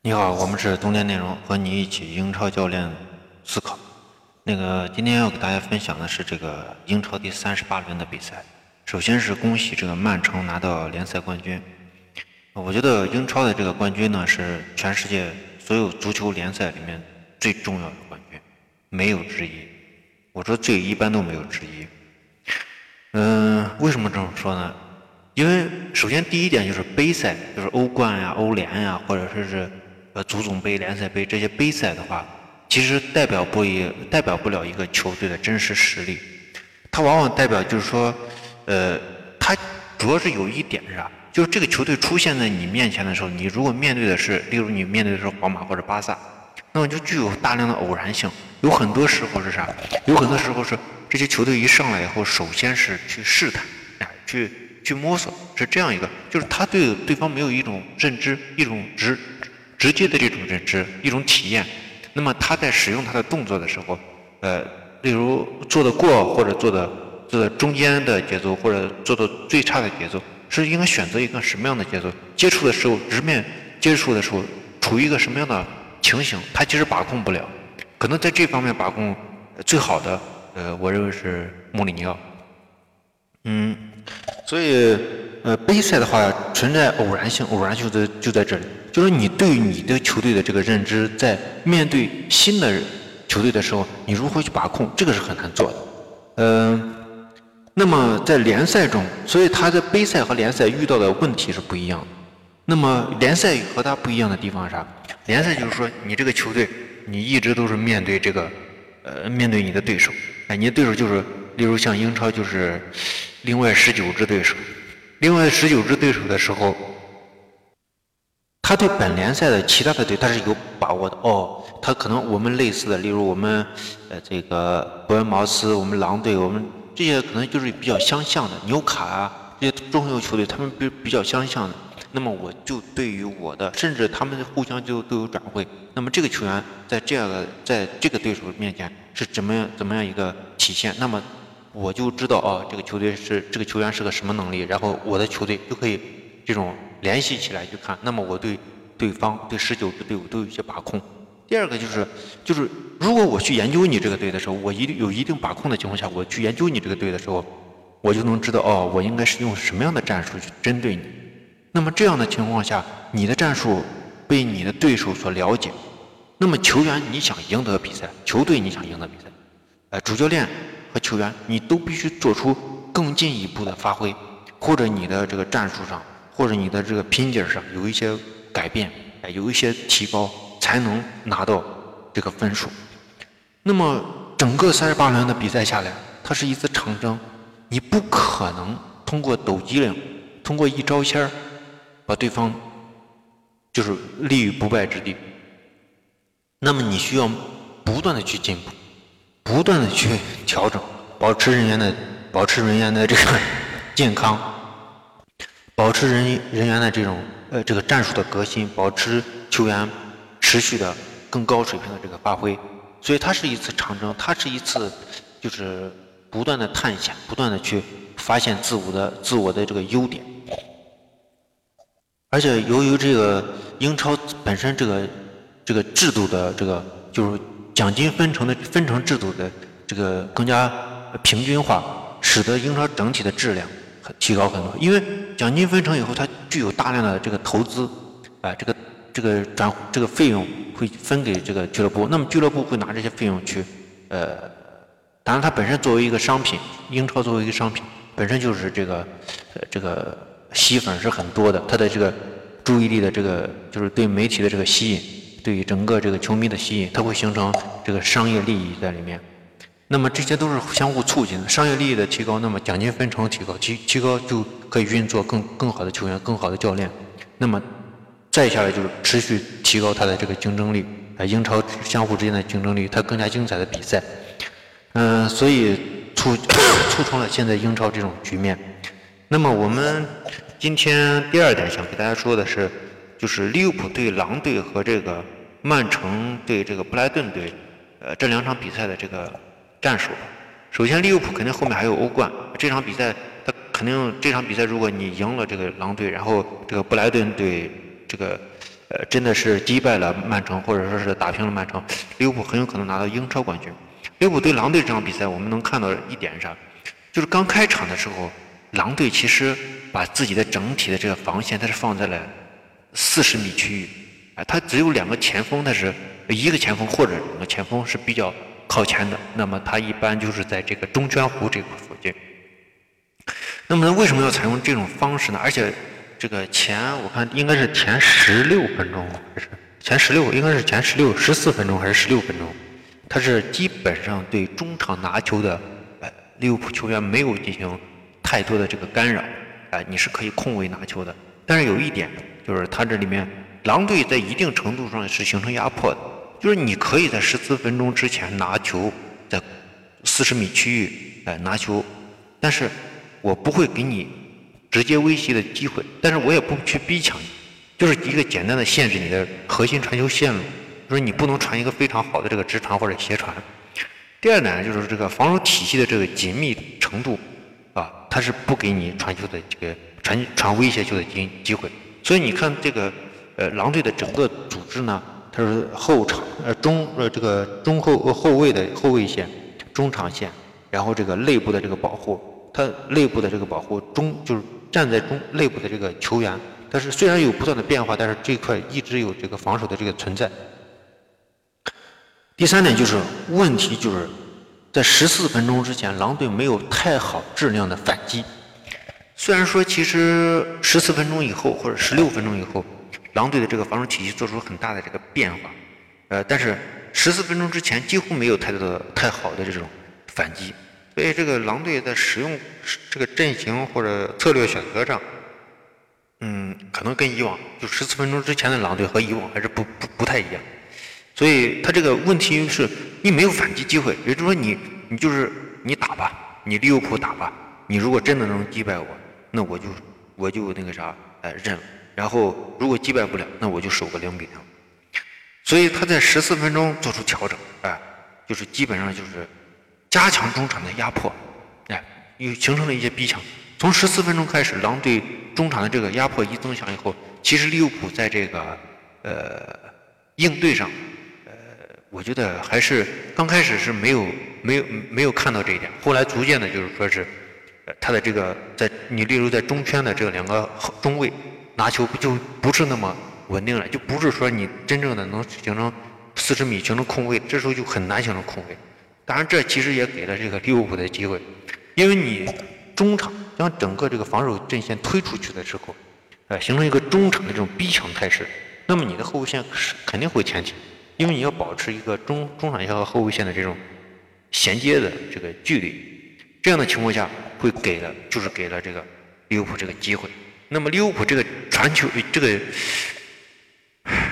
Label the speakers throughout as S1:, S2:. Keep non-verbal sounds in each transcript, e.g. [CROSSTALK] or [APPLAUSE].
S1: 你好，我们是冬天内容，和你一起英超教练思考。那个今天要给大家分享的是这个英超第三十八轮的比赛。首先是恭喜这个曼城拿到联赛冠军。我觉得英超的这个冠军呢，是全世界所有足球联赛里面最重要的冠军，没有之一。我说最一般都没有之一。嗯，为什么这么说呢？因为首先第一点就是杯赛，就是欧冠呀、欧联呀，或者说是足总杯、联赛杯这些杯赛的话，其实代表不一代表不了一个球队的真实实力。它往往代表就是说，呃，它主要是有一点是啥？就是这个球队出现在你面前的时候，你如果面对的是，例如你面对的是皇马或者巴萨，那么就具有大量的偶然性。有很多时候是啥？有很多时候是这些球队一上来以后，首先是去试探，哎，去。去摸索是这样一个，就是他对对方没有一种认知，一种直直接的这种认知，一种体验。那么他在使用他的动作的时候，呃，例如做的过或者做的做的中间的节奏，或者做的最差的节奏，是应该选择一个什么样的节奏？接触的时候直面接触的时候，处于一个什么样的情形？他其实把控不了。可能在这方面把控最好的，呃，我认为是穆里尼奥。嗯。所以，呃，杯赛的话存在偶然性，偶然就在就在这里，就是你对你的球队的这个认知，在面对新的球队的时候，你如何去把控，这个是很难做的。嗯，那么在联赛中，所以他在杯赛和联赛遇到的问题是不一样的。那么联赛和他不一样的地方是啥？联赛就是说，你这个球队，你一直都是面对这个，呃，面对你的对手，哎，你的对手就是，例如像英超就是。另外十九支对手，另外十九支对手的时候，他对本联赛的其他的队他是有把握的哦。他可能我们类似的，例如我们呃这个伯恩茅斯，我们狼队，我们这些可能就是比较相像的。纽卡啊这些中游球队，他们比比较相像的。那么我就对于我的，甚至他们互相就都有转会。那么这个球员在这样的在这个对手面前是怎么样怎么样一个体现？那么。我就知道啊，这个球队是这个球员是个什么能力，然后我的球队就可以这种联系起来去看。那么我对对方对十九支队伍都有些把控。第二个就是就是如果我去研究你这个队的时候，我一定有一定把控的情况下，我去研究你这个队的时候，我就能知道哦，我应该是用什么样的战术去针对你。那么这样的情况下，你的战术被你的对手所了解，那么球员你想赢得比赛，球队你想赢得比赛，呃，主教练。和球员，你都必须做出更进一步的发挥，或者你的这个战术上，或者你的这个拼劲儿上有一些改变，有一些提高，才能拿到这个分数。那么整个三十八轮的比赛下来，它是一次长征，你不可能通过抖机灵，通过一招鲜儿，把对方就是立于不败之地。那么你需要不断的去进步。不断的去调整，保持人员的保持人员的这个 [LAUGHS] 健康，保持人人员的这种呃这个战术的革新，保持球员持续的更高水平的这个发挥。所以它是一次长征，它是一次就是不断的探险，不断的去发现自我的自我的这个优点。而且由于这个英超本身这个这个制度的这个就是。奖金分成的分成制度的这个更加平均化，使得英超整体的质量提高很多。因为奖金分成以后，它具有大量的这个投资，啊，这个这个转这个费用会分给这个俱乐部，那么俱乐部会拿这些费用去，呃，当然它本身作为一个商品，英超作为一个商品，本身就是这个呃这个吸粉是很多的，它的这个注意力的这个就是对媒体的这个吸引。对于整个这个球迷的吸引，它会形成这个商业利益在里面。那么这些都是相互促进的，商业利益的提高，那么奖金分成提高，提提高就可以运作更更好的球员，更好的教练。那么再下来就是持续提高他的这个竞争力，啊，英超相互之间的竞争力，它更加精彩的比赛。嗯，所以促 [COUGHS] 促成了现在英超这种局面。那么我们今天第二点想给大家说的是，就是利物浦对狼队和这个。曼城对这个布莱顿队，呃，这两场比赛的这个战术。首先，利物浦肯定后面还有欧冠，这场比赛他肯定这场比赛如果你赢了这个狼队，然后这个布莱顿队这个呃，真的是击败了曼城，或者说是打平了曼城，利物浦很有可能拿到英超冠军。利物浦对狼队这场比赛，我们能看到一点是啥？就是刚开场的时候，狼队其实把自己的整体的这个防线，它是放在了四十米区域，啊，他只有两个前锋，他是一个前锋或者两个前锋是比较靠前的，那么他一般就是在这个中圈弧这块附近。那么为什么要采用这种方式呢？而且这个前我看应该是前十六分钟还是前十六，应该是前十六十四分钟还是十六分钟，他是基本上对中场拿球的呃利物浦球员没有进行太多的这个干扰，哎，你是可以空位拿球的。但是有一点就是他这里面狼队在一定程度上是形成压迫的，就是你可以在十四分钟之前拿球，在四十米区域哎拿球，但是。我不会给你直接威胁的机会，但是我也不去逼抢你，就是一个简单的限制你的核心传球线路，就是你不能传一个非常好的这个直传或者斜传。第二呢，就是这个防守体系的这个紧密程度啊，它是不给你传球的这个传传威胁球的机机会。所以你看这个呃狼队的整个组织呢，它是后场呃中呃这个中后后卫的后卫线、中场线，然后这个内部的这个保护。他内部的这个保护中，就是站在中内部的这个球员，但是虽然有不断的变化，但是这块一直有这个防守的这个存在。第三点就是问题就是在十四分钟之前，狼队没有太好质量的反击。虽然说其实十四分钟以后或者十六分钟以后，狼队的这个防守体系做出很大的这个变化，呃，但是十四分钟之前几乎没有太多的太好的这种反击。所以这个狼队在使用这个阵型或者策略选择上，嗯，可能跟以往就十四分钟之前的狼队和以往还是不不不太一样。所以他这个问题是你没有反击机会，也就是说你你就是你打吧，你利物浦打吧，你如果真的能击败我，那我就我就那个啥，哎认了。然后如果击败不了，那我就守个零比零。所以他在十四分钟做出调整，哎，就是基本上就是。加强中场的压迫，哎，又形成了一些逼抢。从十四分钟开始，狼队中场的这个压迫一增强以后，其实利物浦在这个呃应对上，呃，我觉得还是刚开始是没有没有没有看到这一点。后来逐渐的，就是说是他的这个在你例如在中圈的这两个中卫拿球不就不是那么稳定了，就不是说你真正的能形成四十米形成空位，这时候就很难形成空位。当然，这其实也给了这个利物浦的机会，因为你中场将整个这个防守阵线推出去的时候，呃，形成一个中场的这种逼抢态势，那么你的后卫线是肯定会前进，因为你要保持一个中中场线和后卫线的这种衔接的这个距离，这样的情况下会给了就是给了这个利物浦这个机会，那么利物浦这个传球这个。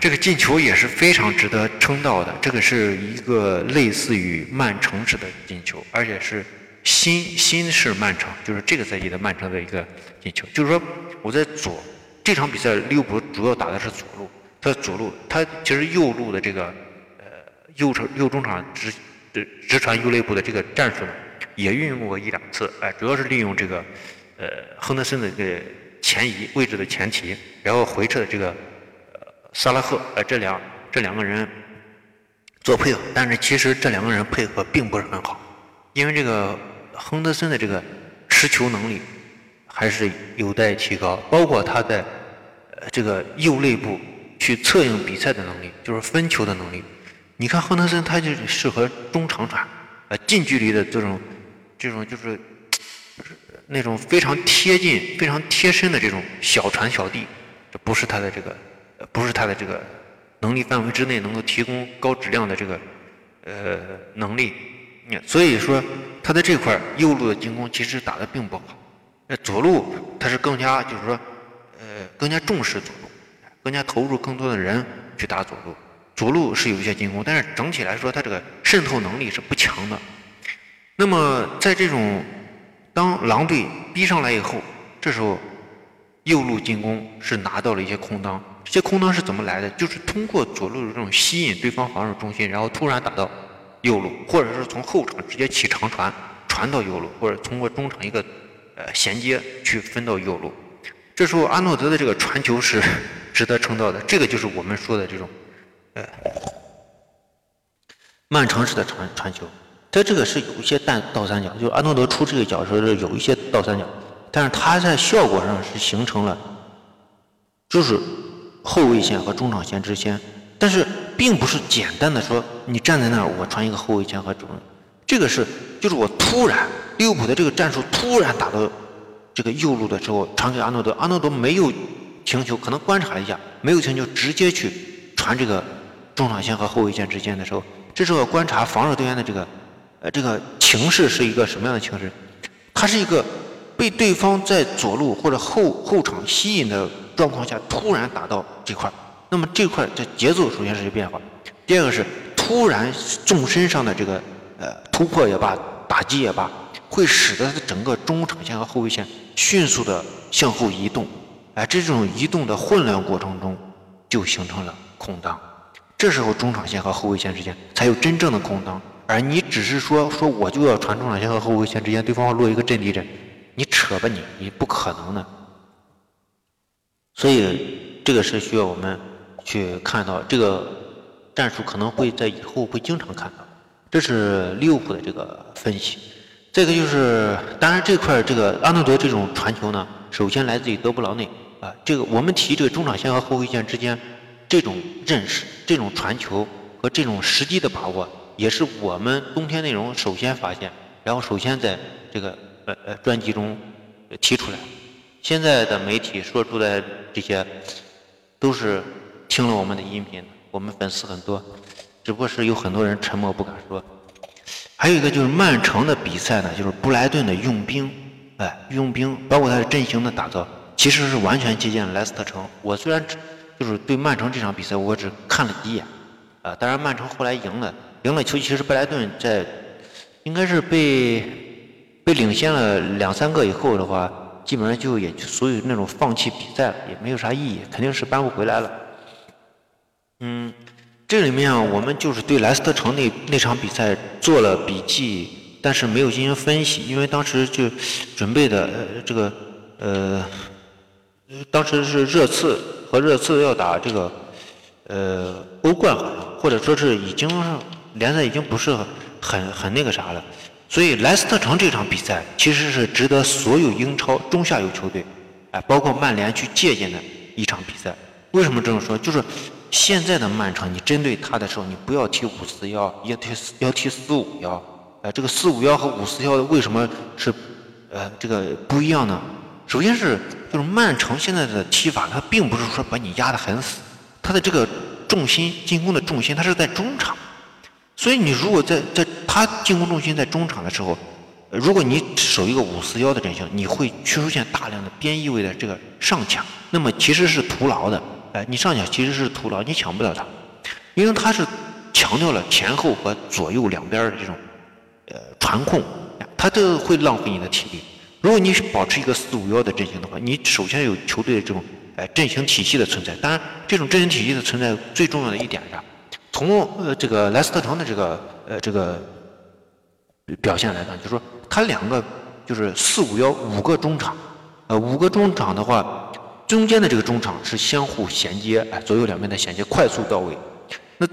S1: 这个进球也是非常值得称道的，这个是一个类似于曼城式的进球，而且是新新式曼城，就是这个赛季的曼城的一个进球。就是说，我在左这场比赛，利物浦主要打的是左路，他左路他其实右路的这个呃右场右中场直直直传右肋部的这个战术呢，也运用过一两次，哎，主要是利用这个呃亨德森的这个前移位置的前提，然后回撤的这个。萨拉赫，呃，这两这两个人做配合，但是其实这两个人配合并不是很好，因为这个亨德森的这个持球能力还是有待提高，包括他在呃这个右肋部去策应比赛的能力，就是分球的能力。你看亨德森，他就适合中长传，呃，近距离的这种这种就是那种非常贴近、非常贴身的这种小传小递，这不是他的这个。不是他的这个能力范围之内能够提供高质量的这个呃能力，所以说他在这块右路的进攻其实打得并不好。那左路他是更加就是说呃更加重视左路，更加投入更多的人去打左路。左路是有一些进攻，但是整体来说他这个渗透能力是不强的。那么在这种当狼队逼上来以后，这时候右路进攻是拿到了一些空当。这些空当是怎么来的？就是通过左路的这种吸引对方防守中心，然后突然打到右路，或者是从后场直接起长传传到右路，或者通过中场一个呃衔接去分到右路。这时候阿诺德的这个传球是值得称道的。这个就是我们说的这种，呃，曼城式的传传球。它这个是有一些带倒三角，就是阿诺德出这个脚时候是有一些倒三角，但是他在效果上是形成了，就是后卫线和中场线之间，但是并不是简单的说你站在那儿我传一个后卫线和中，这个是就是我突然利物浦的这个战术突然打到这个右路的时候传给阿诺德，阿诺德没有停球，可能观察一下没有停球，直接去传这个中场线和后卫线之间的时候，这时候观察防守队员的这个。呃，这个情势是一个什么样的情势？它是一个被对方在左路或者后后场吸引的状况下，突然打到这块儿，那么这块的节奏首先是一个变化。第二个是突然纵深上的这个呃突破也罢，打击也罢，会使得他的整个中场线和后卫线迅速的向后移动。哎，这种移动的混乱过程中，就形成了空当。这时候中场线和后卫线之间才有真正的空当。而你只是说说我就要传中场线和后卫线之间，对方要落一个阵地阵，你扯吧你，你不可能的。所以这个是需要我们去看到这个战术可能会在以后会经常看到。这是利物浦的这个分析。这个就是，当然这块这个阿诺德这种传球呢，首先来自于德布劳内啊。这个我们提这个中场线和后卫线之间这种认识、这种传球和这种时机的把握。也是我们冬天内容首先发现，然后首先在这个呃呃专辑中提出来。现在的媒体说出来这些，都是听了我们的音频，我们粉丝很多，只不过是有很多人沉默不敢说。还有一个就是曼城的比赛呢，就是布莱顿的用兵，哎，用兵包括他的阵型的打造，其实是完全借鉴莱斯特城。我虽然就是对曼城这场比赛我只看了几眼，啊，当然曼城后来赢了。赢了球，其实布莱顿在应该是被被领先了两三个以后的话，基本上就也属于那种放弃比赛了，也没有啥意义，肯定是扳不回来了。嗯，这里面我们就是对莱斯特城那那场比赛做了笔记，但是没有进行分析，因为当时就准备的这个呃，当时是热刺和热刺要打这个呃欧冠好像，或者说是已经。联赛已经不是很很那个啥了，所以莱斯特城这场比赛其实是值得所有英超中下游球队，哎，包括曼联去借鉴的一场比赛。为什么这么说？就是现在的曼城，你针对他的时候，你不要踢五四幺，要踢要踢四五幺。哎，这个四五幺和五四幺为什么是呃这个不一样呢？首先是就是曼城现在的踢法，它并不是说把你压得很死，它的这个重心进攻的重心，它是在中场。所以你如果在在他进攻重心在中场的时候，如果你守一个五四幺的阵型，你会出现大量的边翼位的这个上抢，那么其实是徒劳的。哎，你上抢其实是徒劳，你抢不了他，因为他是强调了前后和左右两边的这种呃传控，他都会浪费你的体力。如果你保持一个四五幺的阵型的话，你首先有球队的这种哎阵型体系的存在。当然，这种阵型体系的存在最重要的一点是。从呃这个莱斯特城的这个呃这个表现来看，就是说他两个就是四五幺五个中场，呃五个中场的话，中间的这个中场是相互衔接，哎左右两边的衔接快速到位。那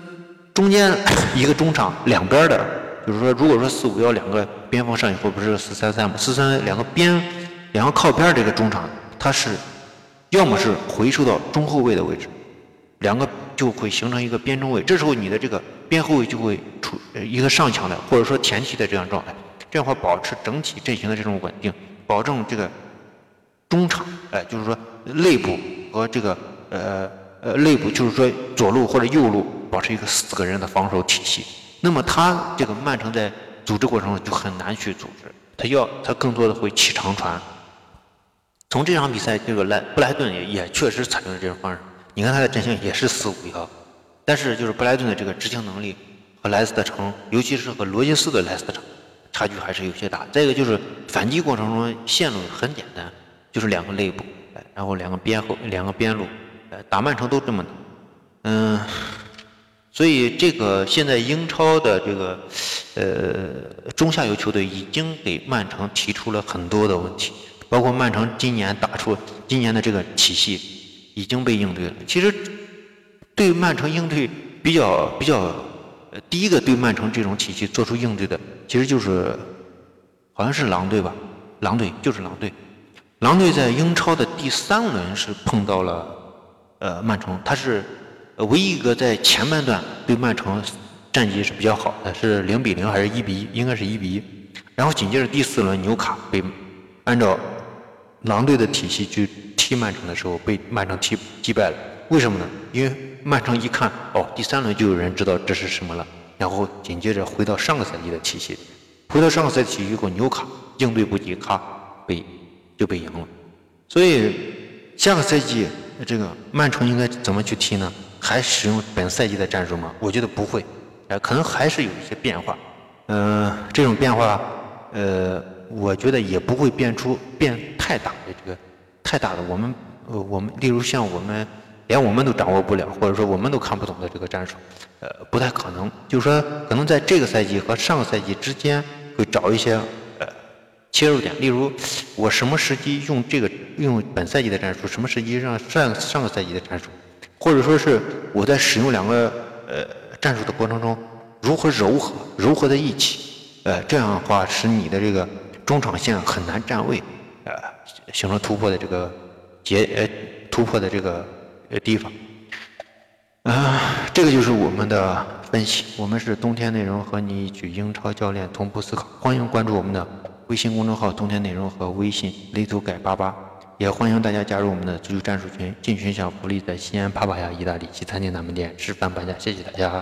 S1: 中间一个中场两边的，就是说如果说四五幺两个边锋上以后不是四三三吗？四三两个边两个靠边这个中场，它是要么是回收到中后卫的位置。两个就会形成一个边中卫，这时候你的这个边后卫就会处一个上抢的或者说前提的这样状态，这样话保持整体阵型的这种稳定，保证这个中场，哎，就是说内部和这个呃呃内部，就是说左路或者右路保持一个四个人的防守体系。那么他这个曼城在组织过程中就很难去组织，他要他更多的会起长传。从这场比赛，这个莱布莱顿也也确实采用了这种方式。你看他的阵型也是四五幺，但是就是布莱顿的这个执行能力和莱斯特城，尤其是和罗杰斯的莱斯特城，差距还是有些大。再一个就是反击过程中线路很简单，就是两个内部，然后两个边后两个边路，打曼城都这么打。嗯，所以这个现在英超的这个呃中下游球队已经给曼城提出了很多的问题，包括曼城今年打出今年的这个体系。已经被应对了。其实对曼城应对比较比较，呃，第一个对曼城这种体系做出应对的，其实就是好像是狼队吧，狼队就是狼队。狼队在英超的第三轮是碰到了呃曼城，他是唯一一个在前半段对曼城战绩是比较好的，是零比零还是一比一？应该是一比一。然后紧接着第四轮纽卡被按照狼队的体系去踢曼城的时候，被曼城踢击败了。为什么呢？因为曼城一看，哦，第三轮就有人知道这是什么了，然后紧接着回到上个赛季的体系，回到上个赛季以后，纽卡应对不及，咔被。就被赢了，所以下个赛季这个曼城应该怎么去踢呢？还使用本赛季的战术吗？我觉得不会，呃，可能还是有一些变化。嗯，这种变化，呃，我觉得也不会变出变太大的这个太大的。我们呃，我们例如像我们连我们都掌握不了，或者说我们都看不懂的这个战术，呃，不太可能。就是说，可能在这个赛季和上个赛季之间会找一些。切入点，例如我什么时机用这个用本赛季的战术，什么时机让上上个赛季的战术，或者说是我在使用两个呃战术的过程中如何柔和柔和在一起，呃这样的话使你的这个中场线很难站位，呃形成突破的这个节呃突破的这个呃地方，啊这个就是我们的分析，我们是冬天内容和你一起英超教练同步思考，欢迎关注我们的。微信公众号冬天内容和微信雷图改八八，也欢迎大家加入我们的足球战术群，进群享福利，在西安帕帕亚意大利西餐厅南门店吃饭半价，谢谢大家。